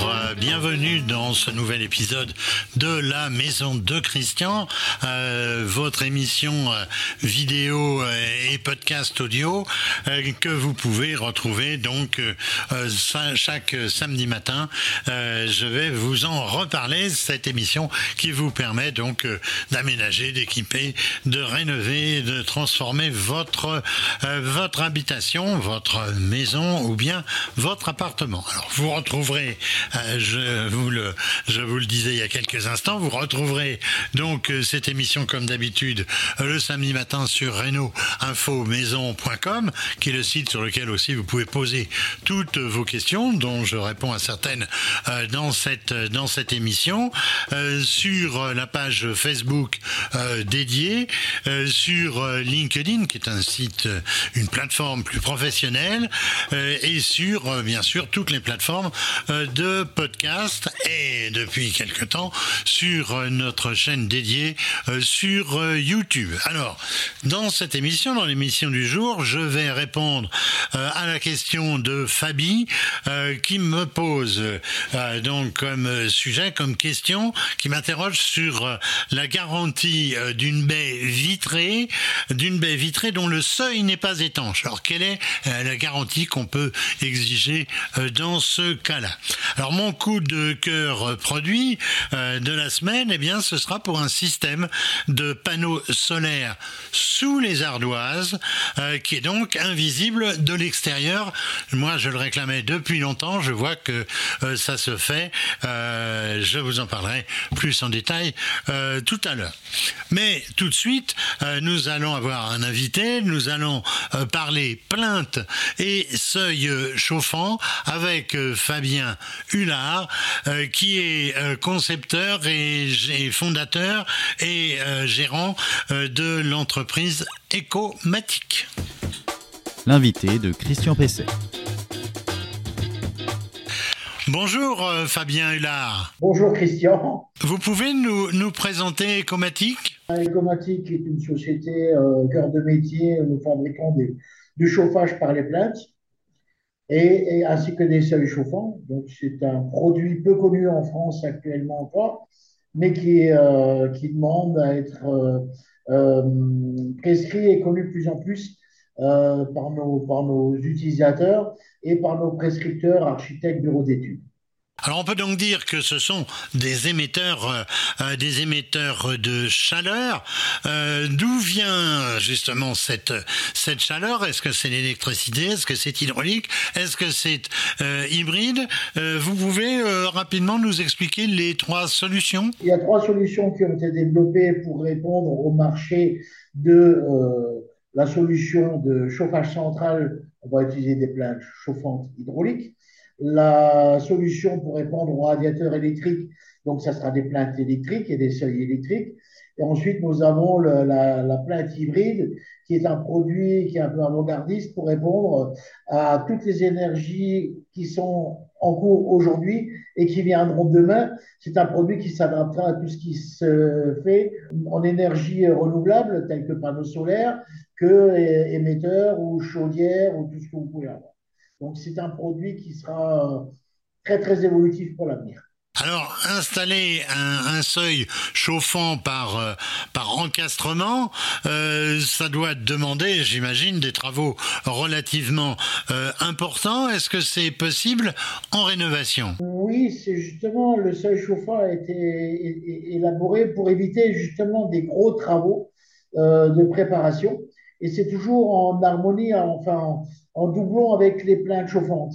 Euh, bienvenue dans ce nouvel épisode de la Maison de Christian, euh, votre émission euh, vidéo et podcast audio que vous pouvez retrouver donc chaque samedi matin. je vais vous en reparler, cette émission qui vous permet donc d'aménager, d'équiper, de rénover, de transformer votre, votre habitation, votre maison ou bien votre appartement. Alors vous retrouverez je, vous le, je vous le disais il y a quelques instants, vous retrouverez donc euh, cette émission comme d'habitude euh, le samedi matin sur reno-info-maison.com, qui est le site sur lequel aussi vous pouvez poser toutes vos questions, dont je réponds à certaines dans cette, dans cette émission, sur la page Facebook dédiée, sur LinkedIn, qui est un site, une plateforme plus professionnelle, et sur, bien sûr, toutes les plateformes de podcast et depuis quelque temps sur notre chaîne dédiée euh, sur euh, YouTube. Alors, dans cette émission, dans l'émission du jour, je vais répondre euh, à la question de Fabi qui me pose donc comme sujet, comme question, qui m'interroge sur la garantie d'une baie vitrée, d'une baie vitrée dont le seuil n'est pas étanche. Alors, quelle est la garantie qu'on peut exiger dans ce cas-là? Alors mon coup de cœur produit euh, de la semaine, eh bien, ce sera pour un système de panneaux solaires sous les ardoises, euh, qui est donc invisible de l'extérieur. Moi, je le réclamais depuis longtemps. Je vois que euh, ça se fait. je vous en parlerai plus en détail tout à l'heure. Mais tout de suite, nous allons avoir un invité. Nous allons parler plainte et seuil chauffant avec Fabien Euh, qui est euh, concepteur et, fondateur et euh, gérant de l'entreprise Ecomatic. L'invité de Christian Pesset. Bonjour Fabien Hullard. Bonjour Christian. Vous pouvez nous, nous présenter Ecomatic? Ecomatic est une société cœur de métier. Nous fabriquons du chauffage par les plaintes et, ainsi que des seuils chauffants. Donc, c'est un produit peu connu en France actuellement encore, mais qui, euh, qui demande à être euh, euh, prescrit et connu de plus en plus par, nos, par nos utilisateurs et par nos prescripteurs, architectes, bureaux d'études. Alors on peut donc dire que ce sont des émetteurs, euh, euh, des émetteurs de chaleur. Euh, d'où vient justement cette cette chaleur? Est-ce que c'est l'électricité? Est-ce que c'est hydraulique? Est-ce que c'est hybride? Vous pouvez rapidement nous expliquer les trois solutions? Il y a trois solutions qui ont été développées pour répondre au marché de la solution de chauffage central. On va utiliser des plaques chauffantes hydrauliques la solution pour répondre aux radiateurs électriques. Donc, ça sera des plaintes électriques et des seuils électriques. Et ensuite, nous avons la, la, plainte hybride, qui est un produit qui est un peu avant-gardiste pour répondre à toutes les énergies qui sont en cours aujourd'hui et qui viendront demain. C'est un produit qui s'adaptera à tout ce qui se fait en énergie renouvelable, tel que panneaux solaires, que émetteurs ou chaudières ou tout ce que vous pouvez avoir. Donc, c'est un produit qui sera euh, très, très évolutif pour l'avenir. Alors, installer un, seuil chauffant par, euh, par encastrement, euh, ça doit demander, j'imagine, des travaux relativement importants. Est-ce que c'est possible en rénovation? Oui, c'est justement, le seuil chauffant a été élaboré pour éviter justement des gros travaux de préparation. Et c'est toujours en harmonie, enfin, en doublon avec les plaintes chauffantes.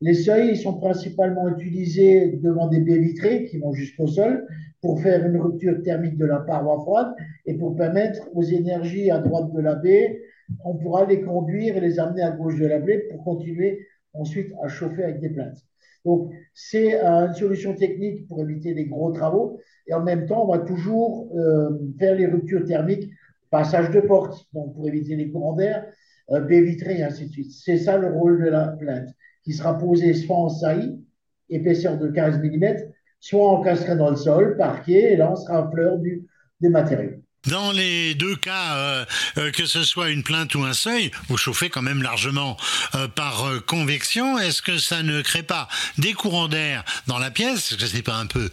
Les seuils ils sont principalement utilisés devant des baies vitrées qui vont jusqu'au sol pour faire une rupture thermique de la paroi froide et pour permettre aux énergies à droite de la baie, on pourra les conduire et les amener à gauche de la baie pour continuer ensuite à chauffer avec des plaintes. Donc, c'est une solution technique pour éviter des gros travaux. Et en même temps, on va toujours euh, faire les ruptures thermiques, passage de porte, pour éviter les courants d'air, euh, baie vitrée, et ainsi de suite. C'est ça le rôle de la plainte, qui sera posée soit en saillie, épaisseur de 15 mm, soit encastrée dans le sol, parquet, et là, on sera en fleur du, des matériaux. Dans les deux cas, euh, euh, que ce soit une plainte ou un seuil, vous chauffez quand même largement euh, par convection. Est-ce que ça ne crée pas des courants d'air dans la pièce? Est-ce que c'est pas un peu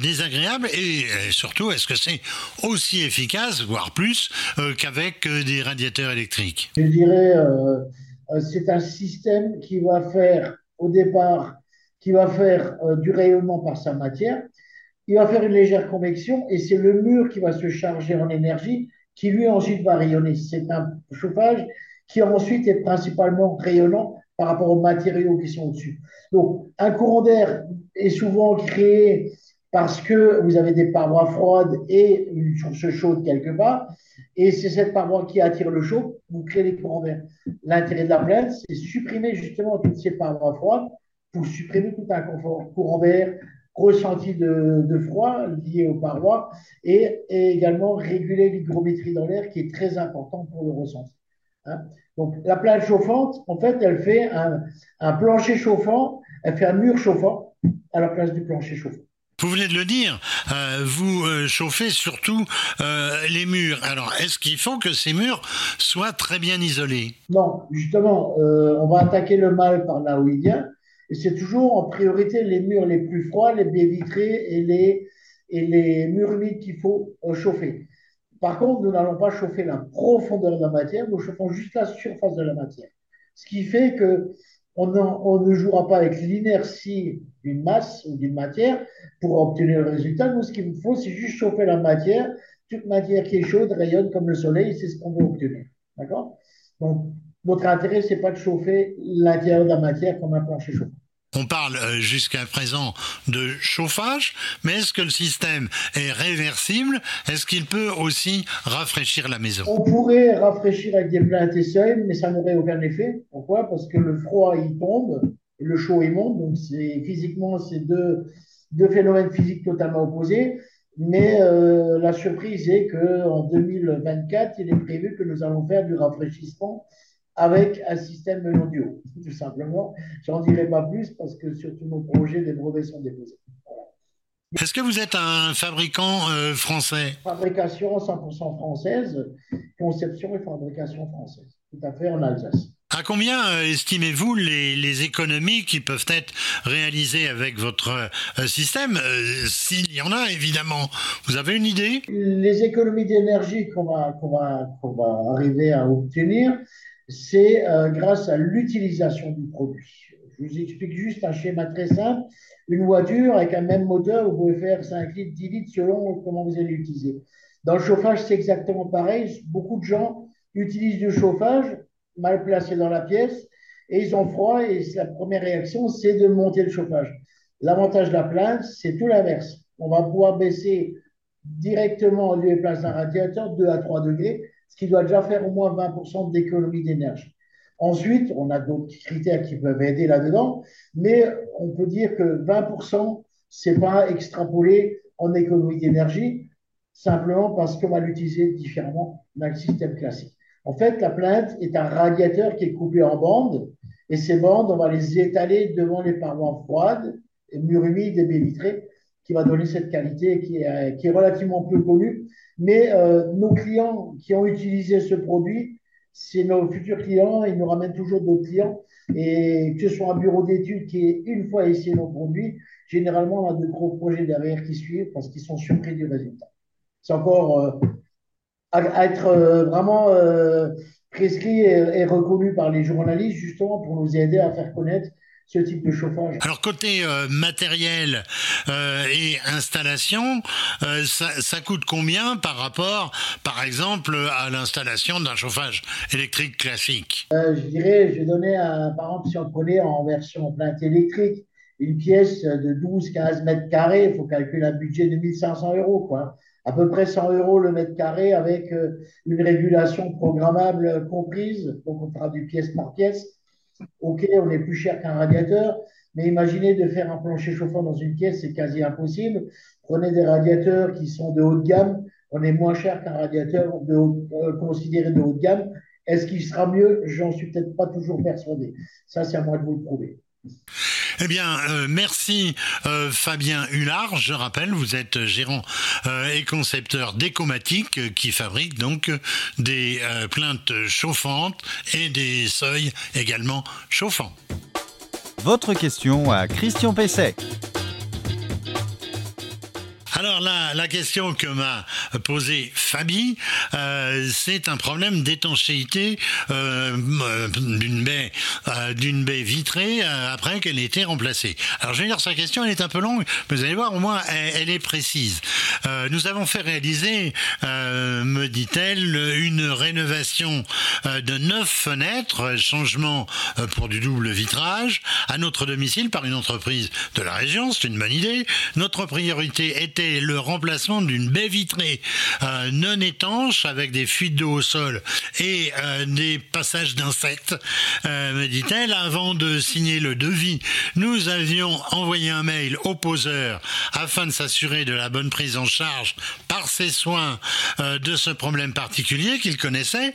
désagréable? Et, surtout, est-ce que c'est aussi efficace, voire plus, qu'avec des radiateurs électriques? Je dirais, c'est un système qui va faire au départ, qui va faire du rayonnement par sa matière il va faire une légère convection et c'est le mur qui va se charger en énergie qui lui ensuite va rayonner. C'est un chauffage qui ensuite est principalement rayonnant par rapport aux matériaux qui sont au-dessus. Donc, un courant d'air est souvent créé parce que vous avez des parois froides et une source chaude quelque part, et c'est cette paroi qui attire le chaud, vous créez des courants d'air. L'intérêt de la plainte, c'est supprimer justement toutes ces parois froides pour supprimer tout un courant d'air, ressenti de, froid lié aux parois et, également réguler l'hygrométrie dans l'air qui est très important pour le ressenti. Hein. Donc la plage chauffante, en fait, elle fait un, plancher chauffant, elle fait un mur chauffant à la place du plancher chauffant. Vous venez de le dire, euh, vous euh, chauffez surtout euh, les murs. Alors, est-ce qu'il faut que ces murs soient très bien isolés? Non, justement, on va attaquer le mal par là où il vient. C'est toujours en priorité les murs les plus froids, les baies vitrées et les, murs humides qu'il faut euh, chauffer. Par contre, nous n'allons pas chauffer la profondeur de la matière, nous chauffons juste la surface de la matière. Ce qui fait que on, ne jouera pas avec l'inertie d'une masse ou d'une matière pour obtenir le résultat. Nous, ce qu'il nous faut, c'est juste chauffer la matière. Toute matière qui est chaude rayonne comme le soleil, c'est ce qu'on veut obtenir. D'accord? Donc, notre intérêt, c'est pas de chauffer l'intérieur de la matière comme un plancher chauffant. On parle euh, jusqu'à présent de chauffage, mais est-ce que le système est réversible? Est-ce qu'il peut aussi rafraîchir la maison? On pourrait rafraîchir avec des plaintes et seuils, mais ça n'aurait aucun effet. Pourquoi? Parce que le froid, il tombe, et le chaud, il monte. Donc, physiquement, c'est deux, deux phénomènes physiques totalement opposés. Mais euh, la surprise est qu'en 2024, il est prévu que nous allons faire du rafraîchissement avec un système haut, tout simplement. J'en dirai pas plus parce que sur tous nos projets, des brevets sont déposés. Est-ce que vous êtes un fabricant euh, français? Fabrication 100% française, conception et fabrication française, tout à fait en Alsace. À combien euh, estimez-vous les, économies qui peuvent être réalisées avec votre euh, système? S'il y en a, évidemment. Vous avez une idée? Les économies d'énergie qu'on va, va, va arriver à obtenir, c'est euh, grâce à l'utilisation du produit. Je vous explique juste un schéma très simple. Une voiture avec un même moteur, vous pouvez faire 5 litres, 10 litres selon comment vous allez l'utiliser. Dans le chauffage, c'est exactement pareil. Beaucoup de gens utilisent du chauffage mal placé dans la pièce et ils ont froid et la première réaction, c'est de monter le chauffage. L'avantage de la plainte, c'est tout l'inverse. On va pouvoir baisser directement au lieu de place d'un radiateur 2 à 3 degrés ce qui doit déjà faire au moins 20% d'économie d'énergie. Ensuite, on a d'autres critères qui peuvent aider là-dedans, mais on peut dire que 20%, c'est pas extrapolé en économie d'énergie, simplement parce qu'on va l'utiliser différemment dans le système classique. En fait, la plainte est un radiateur qui est coupé en bandes, et ces bandes, on va les étaler devant les parois froides, et murs humides et baies vitrées, qui va donner cette qualité qui est, qui est relativement peu connue. Mais euh, nos clients qui ont utilisé ce produit, c'est nos futurs clients, ils nous ramènent toujours d'autres clients. Et que ce soit un bureau d'études qui une fois essayé nos produits, généralement, on a de gros projets derrière qui suivent parce qu'ils sont surpris du résultat. C'est encore euh, à, être euh, vraiment prescrit et, reconnu par les journalistes, justement, pour nous aider à faire connaître ce type de chauffage. Alors côté euh, matériel euh, et installation, euh, ça, coûte combien par rapport, par exemple, à l'installation d'un chauffage électrique classique? Je dirais, je vais donner un, par exemple, si on prenait en version plainte électrique, une pièce de 12-15 mètres carrés, il faut calculer un budget de 1500 euros, quoi. À peu près 100 euros le mètre carré avec une régulation programmable comprise, donc on traduit pièce par pièce Ok, on est plus cher qu'un radiateur, mais imaginez de faire un plancher chauffant dans une pièce, c'est quasi impossible. Prenez des radiateurs qui sont de haute gamme, on est moins cher qu'un radiateur de euh, considéré de haute gamme. Est-ce qu'il sera mieux? J'en suis peut-être pas toujours persuadé. Ça, c'est à moi de vous le prouver. Eh bien, merci Fabien Hullard. Je rappelle, vous êtes gérant et concepteur d'Ecomatic qui fabrique donc des plaintes chauffantes et des seuils également chauffants. Votre question à Christian Pesset. Alors là, la question que m'a posée Fabi, euh, c'est un problème d'étanchéité euh, d'une baie, euh, d'une baie vitrée après qu'elle ait été remplacée. Alors je vais dire sa question, elle est un peu longue, mais vous allez voir, au moins elle, est précise. nous avons fait réaliser, me dit-elle, une rénovation de neuf fenêtres, changement pour du double vitrage, à notre domicile par une entreprise de la région. C'est une bonne idée. Notre priorité était le remplacement d'une baie vitrée non étanche avec des fuites d'eau au sol et euh, des passages d'insectes, euh, me dit-elle. Avant de signer le devis, nous avions envoyé un mail au poseur afin de s'assurer de la bonne prise en charge par ses soins de ce problème particulier qu'il connaissait,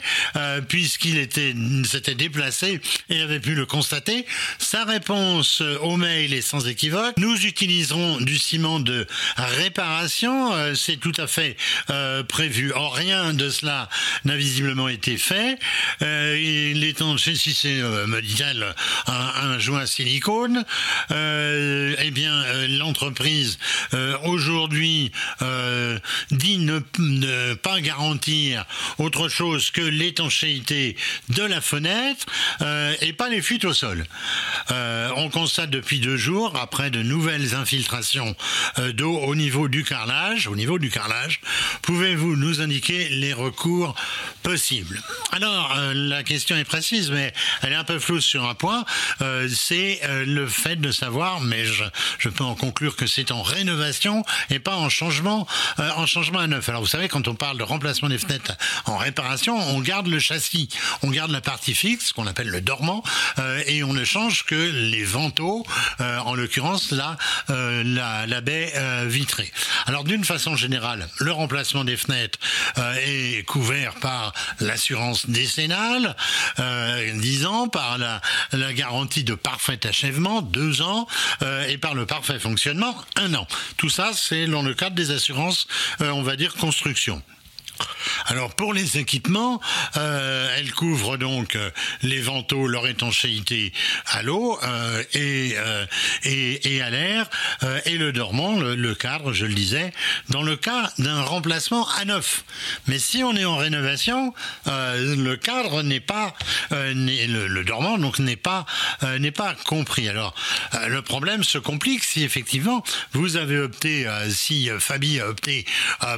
puisqu'il était s'était déplacé et avait pu le constater. Sa réponse au mail est sans équivoque. Nous utiliserons du ciment de réparation euh, c'est tout à fait euh, prévu. Or, rien de cela n'a visiblement été fait. Euh, il est en, si c'est, me dit-elle, un, joint silicone, eh bien, l'entreprise aujourd'hui dit ne, pas garantir autre chose que l'étanchéité de la fenêtre et pas les fuites au sol. on constate depuis deux jours, après de nouvelles infiltrations d'eau au niveau du carrelage, au niveau du carrelage, pouvez-vous nous indiquer les recours possibles Alors, euh, la question est précise, mais elle est un peu floue sur un point. Euh, c'est euh, le fait de savoir, mais je, peux en conclure que c'est en rénovation et pas en changement, en changement à neuf. Alors, vous savez, quand on parle de remplacement des fenêtres en réparation, on garde le châssis, on garde la partie fixe, qu'on appelle le dormant, et on ne change que les vantaux, en l'occurrence là, la baie vitrée. Alors d'une façon générale, le remplacement des fenêtres euh, est couvert par l'assurance décennale, euh, 10 ans, par la, garantie de parfait achèvement, 2 ans, euh, et par le parfait fonctionnement, 1 an. Tout ça, c'est dans le cadre des assurances, euh, on va dire, construction. Alors pour les équipements, euh, elle donc euh, les vantaux, leur étanchéité à l'eau euh, et, et, à l'air et le dormant, le, cadre, je le disais, dans le cas d'un remplacement à neuf. Mais si on est en rénovation, le cadre n'est pas le, le, dormant donc n'est pas n'est pas compris. Alors le problème se complique si effectivement vous avez opté, si Fabi a opté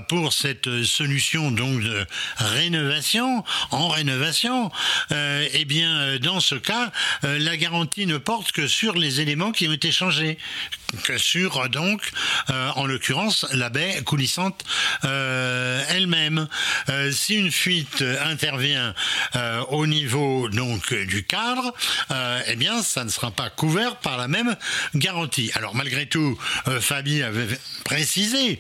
pour cette solution donc de rénovation, en rénovation, euh, eh bien, euh, dans ce cas, euh, la garantie ne porte que sur les éléments qui ont été changés, que sur donc, en l'occurrence, la baie coulissante elle-même. si une fuite intervient au niveau donc du cadre, eh bien, ça ne sera pas couvert par la même garantie. Alors malgré tout, Fabi avait précisé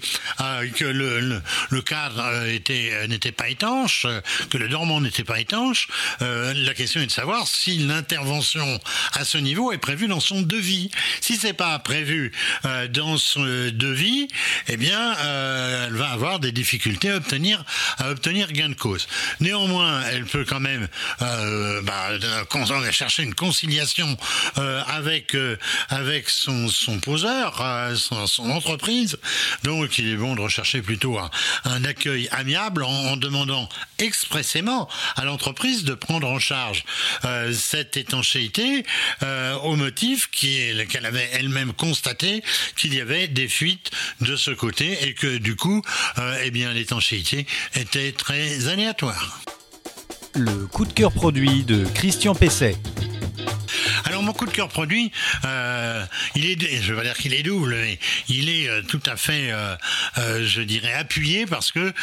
que le, le cadre était n'était pas étanche, que le dormant n'était pas étanche, euh, la question est de savoir si l'intervention à ce niveau est prévue dans son devis. Si c'est pas prévu euh, dans son devis, eh bien, euh, elle va avoir des difficultés à obtenir à obtenir gain de cause. Néanmoins, elle peut quand même bah, chercher une conciliation avec avec son, son poseur, son, son, entreprise. Donc, il est bon de rechercher plutôt un, un accueil amiable en, demandant expressément à l'entreprise de prendre en charge euh, cette étanchéité euh, au motif qu'elle avait elle-même constaté qu'il y avait des fuites de ce côté et que du coup, euh, eh l'étanchéité était très aléatoire. Le coup de cœur produit de Christian Pesset. Mon coup de cœur produit, euh, il est, je dire qu'il est double, mais il est euh, tout à fait, euh, je dirais, appuyé parce que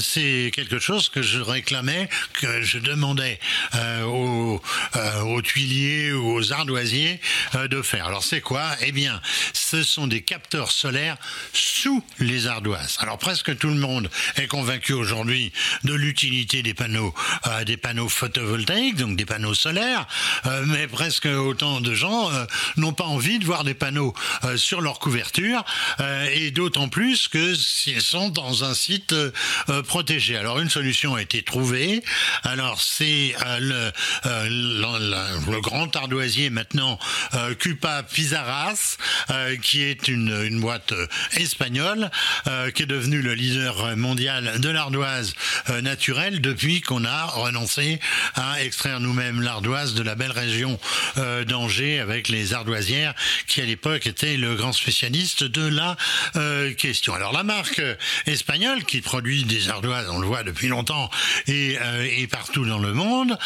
c'est quelque chose que je réclamais, que je demandais aux, aux, tuiliers ou aux ardoisiers de faire. Alors c'est quoi? Eh bien, ce sont des capteurs solaires sous les ardoises. Alors presque tout le monde est convaincu aujourd'hui de l'utilité des panneaux, des panneaux photovoltaïques, donc des panneaux solaires, mais presque autant de gens n'ont pas envie de voir des panneaux sur leur couverture, et d'autant plus que s'ils sont dans un site protégé. Alors une solution a été trouvée. Alors c'est le, le, grand ardoisier maintenant Cupa Pizarras, qui est une, boîte espagnole, qui est devenue le leader mondial de l'ardoise naturelle depuis qu'on a renoncé à extraire nous-mêmes l'ardoise de la belle région euh, d'Angers avec les ardoisières qui à l'époque était le grand spécialiste de la euh, question. Alors la marque espagnole qui produit des ardoises, on le voit depuis longtemps et, euh, et partout dans le monde,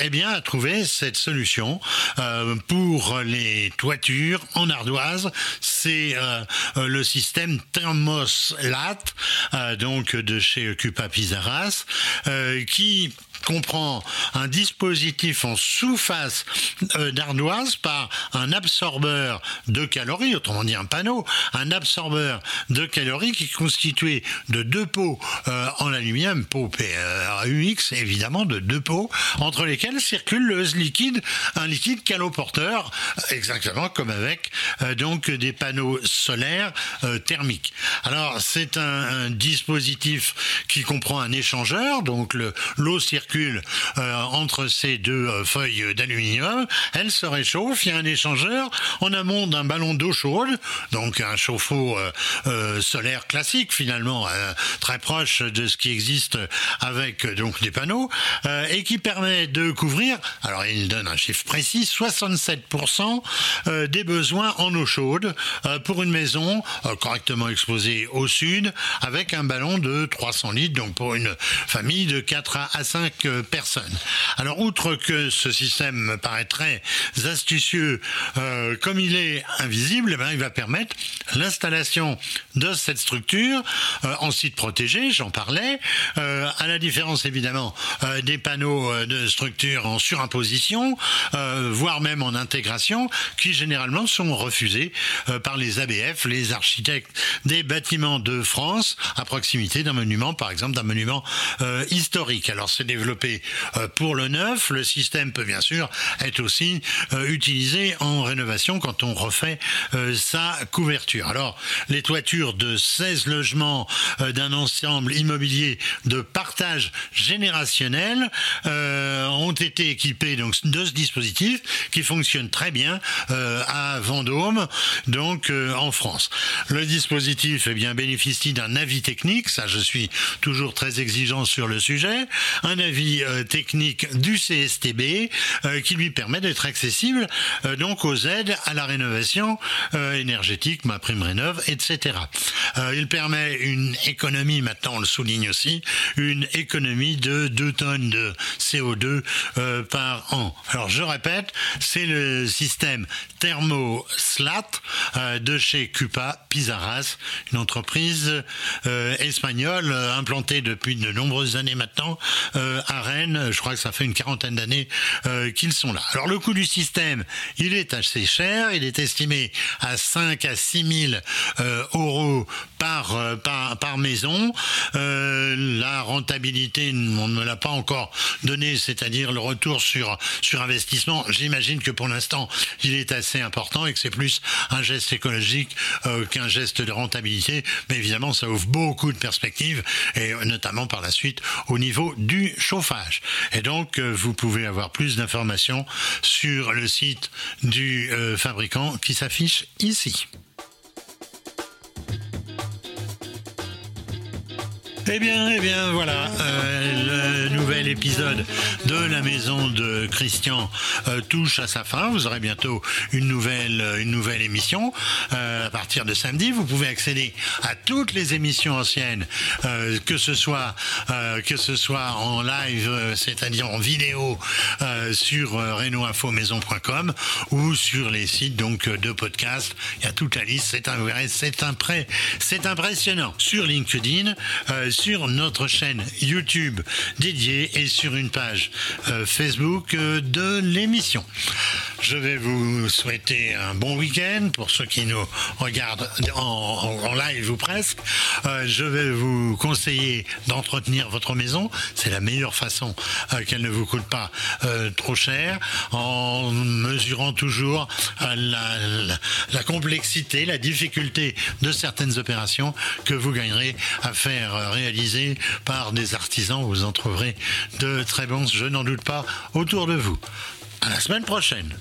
eh bien a trouvé cette solution pour les toitures en ardoise. C'est le système Thermoslat, donc de chez Cupa Pizarras, qui comprend un dispositif en sous-face euh, d'ardoise par un absorbeur de calories, autrement dit un panneau, un absorbeur de calories qui est constitué de deux pots euh, en aluminium, pots PUX évidemment, de deux pots, entre lesquels circule le liquide, un liquide caloporteur, exactement comme avec euh, donc des panneaux solaires thermiques. Alors c'est un, dispositif qui comprend un échangeur, donc l'eau circule euh, entre ces deux euh, feuilles d'aluminium, elle se réchauffe, il y a un échangeur en amont d'un ballon d'eau chaude, donc un chauffe-eau euh, solaire classique finalement, très proche de ce qui existe avec donc des panneaux, et qui permet de couvrir, alors il donne un chiffre précis, 67% des besoins en eau chaude pour une maison correctement exposée au sud, avec un ballon de 300 litres, donc pour une famille de 4 à 5 Alors, outre que ce système me paraît très astucieux, euh, comme il est invisible, eh ben, il va permettre l'installation de cette structure euh, en site protégé, j'en parlais, euh, à la différence évidemment des panneaux de structure en surimposition, voire même en intégration, qui généralement sont refusés par les ABF, les architectes des bâtiments de France, à proximité d'un monument, par exemple d'un monument historique. Alors c'est développé euh, pour le neuf. Le système peut bien sûr être aussi euh, utilisé en rénovation quand on refait euh, sa couverture. Alors, les toitures de 16 logements d'un ensemble immobilier de partage générationnel ont été équipées donc de ce dispositif qui fonctionne très bien à Vendôme, donc en France. Le dispositif eh bien bénéficie d'un avis technique, ça je suis toujours très exigeant sur le sujet, un avis euh, technique du CSTB euh, qui lui permet d'être accessible euh, donc aux aides à la rénovation énergétique, ma prime rénove, etc. il permet une économie, maintenant on le souligne aussi, une économie de 2 tonnes de CO2 par an. Alors je répète, c'est le système thermoslat de chez Cupa Pizarras, une entreprise espagnole implantée depuis de nombreuses années maintenant à Rennes. Je crois que ça fait une quarantaine d'années euh, qu'ils sont là. Alors le coût du système, il est assez cher. Il est estimé à 5 à 6 000 euh, euros par, euh, par, par maison. la rentabilité, on ne l'a pas encore donné, c'est-à-dire le retour sur, sur investissement. J'imagine que pour l'instant, il est assez important et que c'est plus un geste écologique qu'un geste de rentabilité. Mais évidemment, ça ouvre beaucoup de perspectives et notamment par la suite au niveau du Et donc, euh, vous pouvez avoir plus d'informations sur le site du euh, fabricant qui s'affiche ici. Eh bien, eh bien, voilà, euh, le nouvel épisode de la maison de Christian euh, touche à sa fin. Vous aurez bientôt une nouvelle, euh, une nouvelle émission à partir de samedi. Vous pouvez accéder à toutes les émissions anciennes, que ce soit que ce soit en live, c'est-à-dire en vidéo sur renoinfomaison.com ou sur les sites donc de podcast. Il y a toute la liste. C'est un c'est un c'est impressionnant. Sur LinkedIn sur notre chaîne YouTube dédiée et sur une page euh, Facebook euh, de l'émission. Je vais vous souhaiter un bon week-end pour ceux qui nous regardent en, live ou presque. Euh, je vais vous conseiller d'entretenir votre maison. C'est la meilleure façon qu'elle ne vous coûte pas trop cher en mesurant toujours la, la complexité, la difficulté de certaines opérations que vous gagnerez à faire réaliser par des artisans. Vous en trouverez de très bons, je n'en doute pas, autour de vous. À la semaine prochaine.